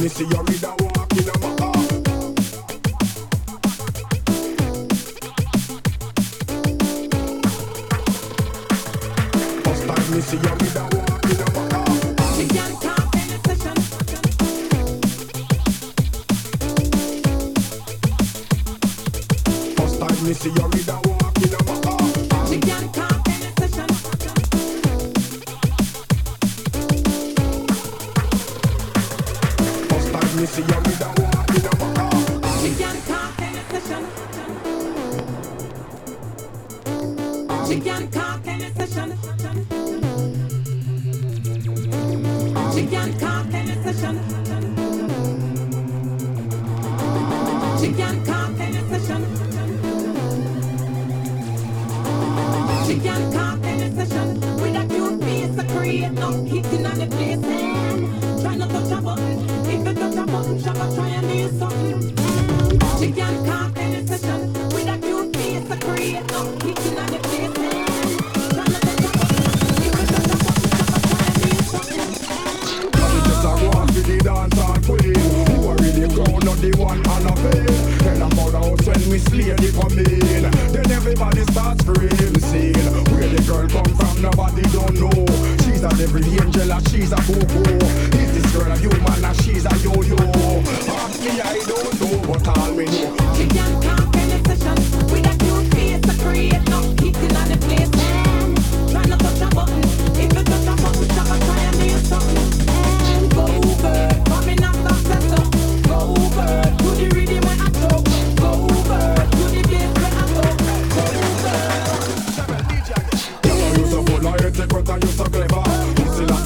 Missy, you're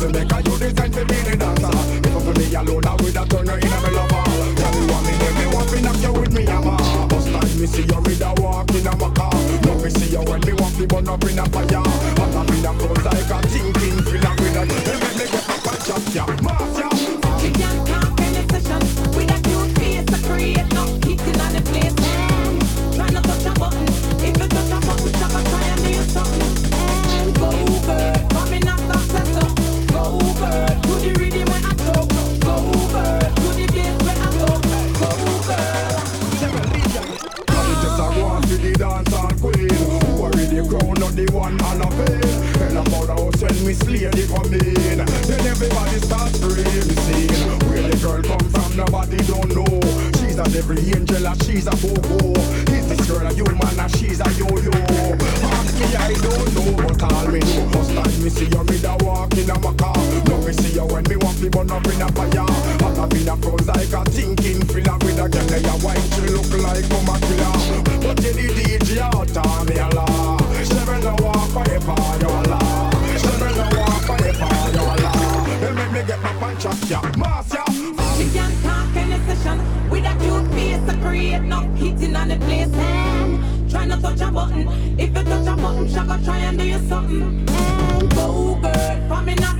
fi make her do this and be the dancer. If for me alone, I woulda turn her into my lover. Tell me want me, then me want me knock you with me hammer. Bust like me see you with a walk in a maca. No me see you when me want fi burn up in a fire. this lady come in. Then everybody starts screaming. Where the girl come from, nobody don't know. She's a every angel, and she's a bobo. Is this girl a human, and she's a yo-yo? Ask me, I don't know, but all me know. First time me see her, me da walk in a car Now me see her when me want to burn up in a fire. But I been a froze like a thinking filler with a girl, a white she look like a ya, mass ya. She can talk any session with a cute face to create no heating on the place. And try not to touch a button. If you touch a button, she'll go try and do you something. And go girl, for me now.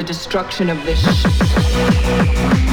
The destruction of this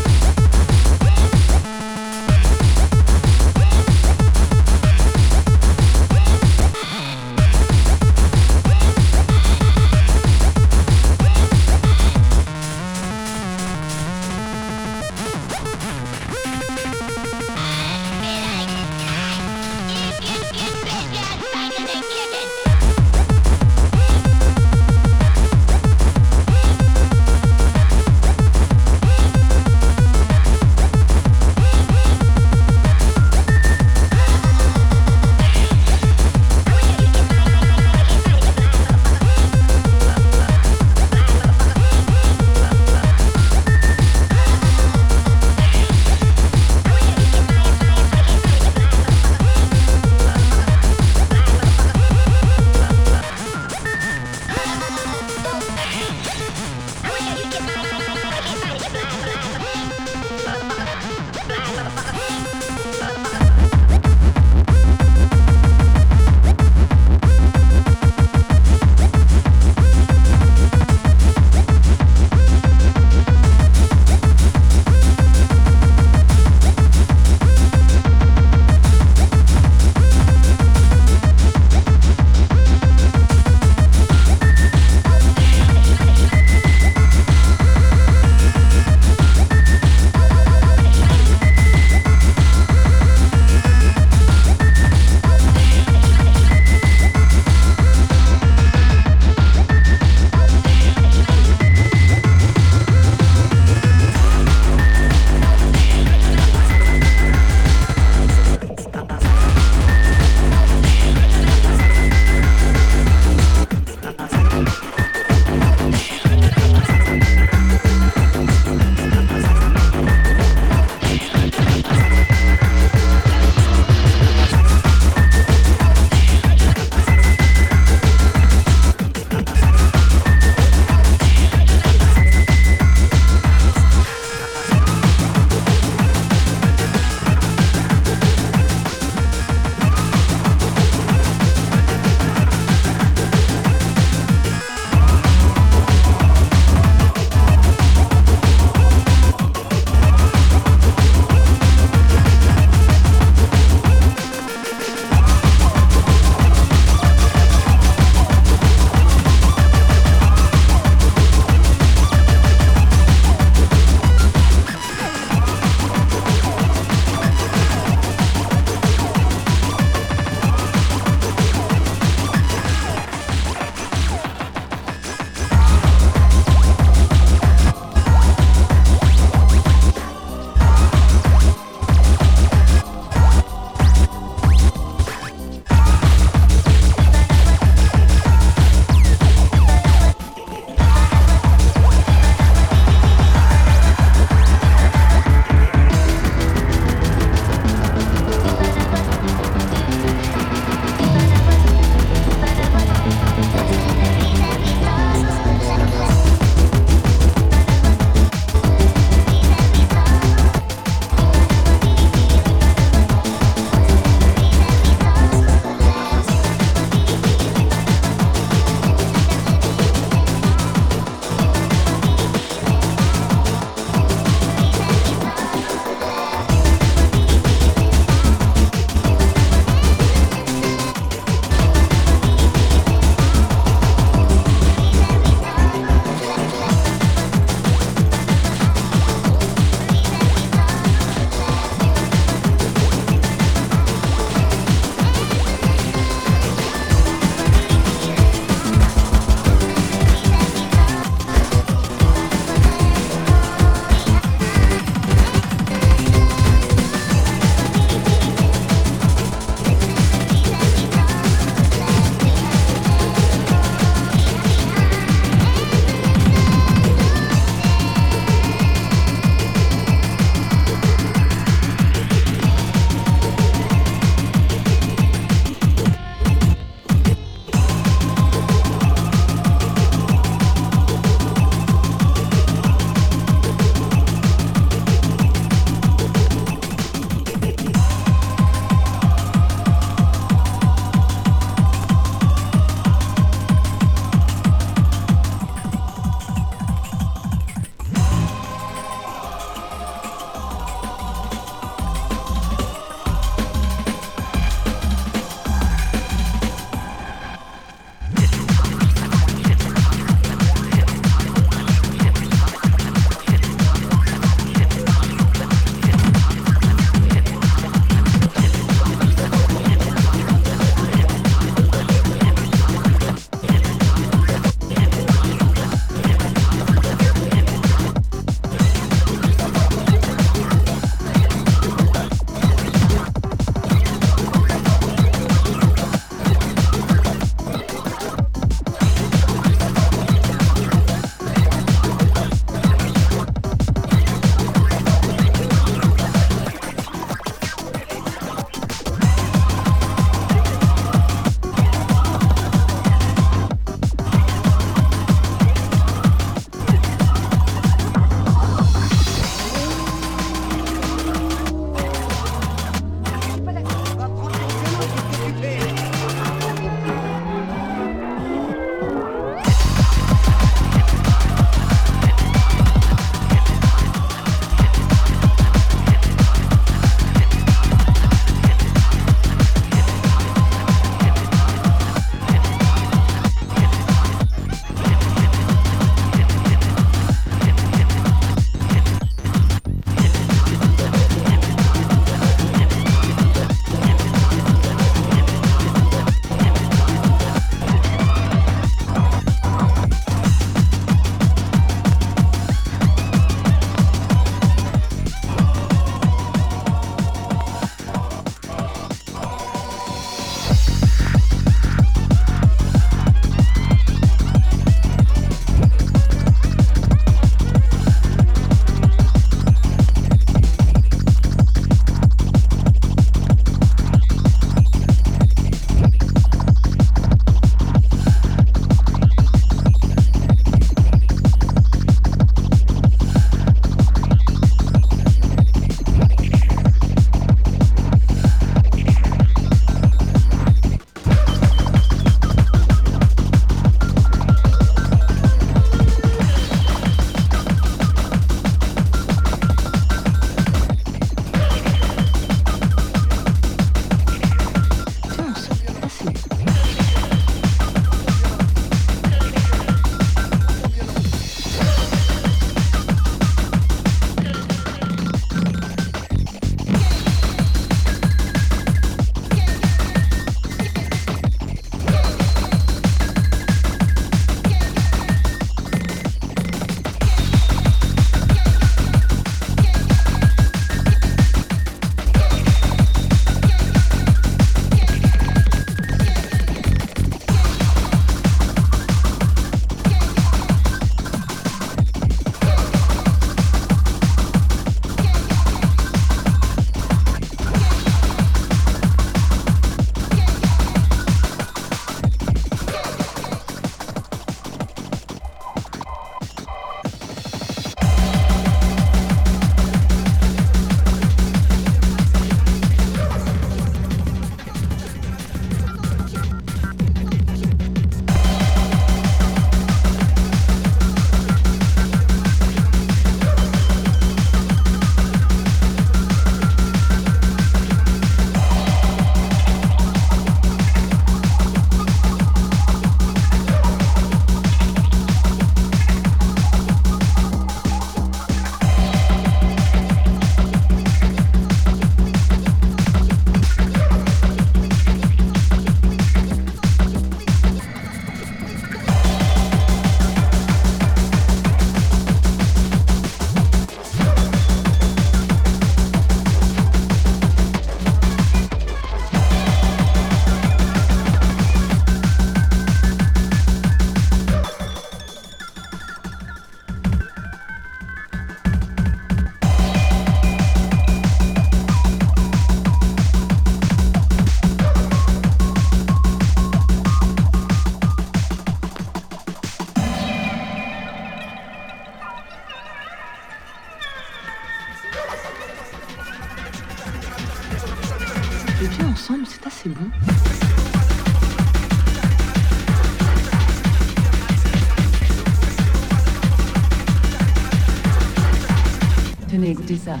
gegütet sein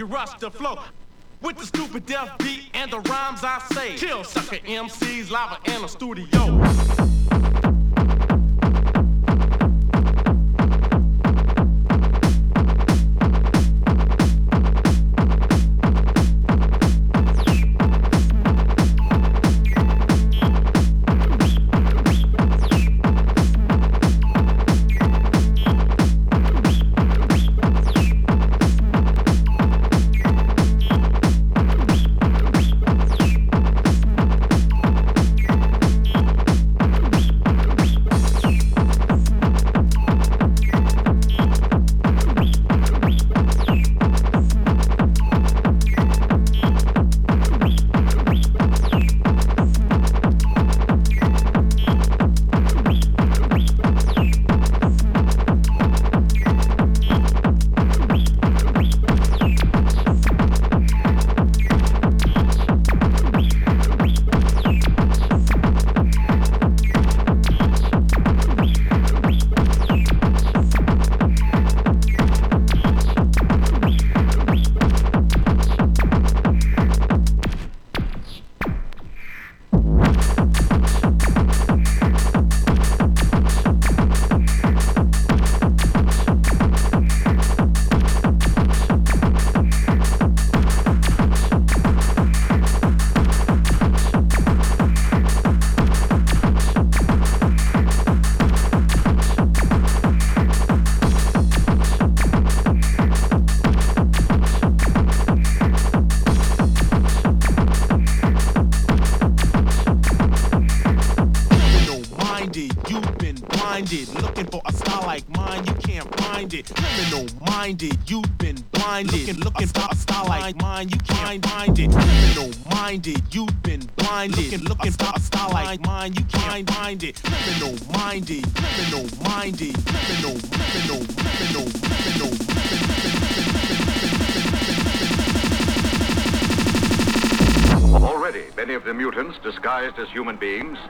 you rush the flow. With the stupid death beat and the rhymes I say. Kill sucker MCs live in the studio.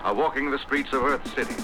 are walking the streets of Earth City.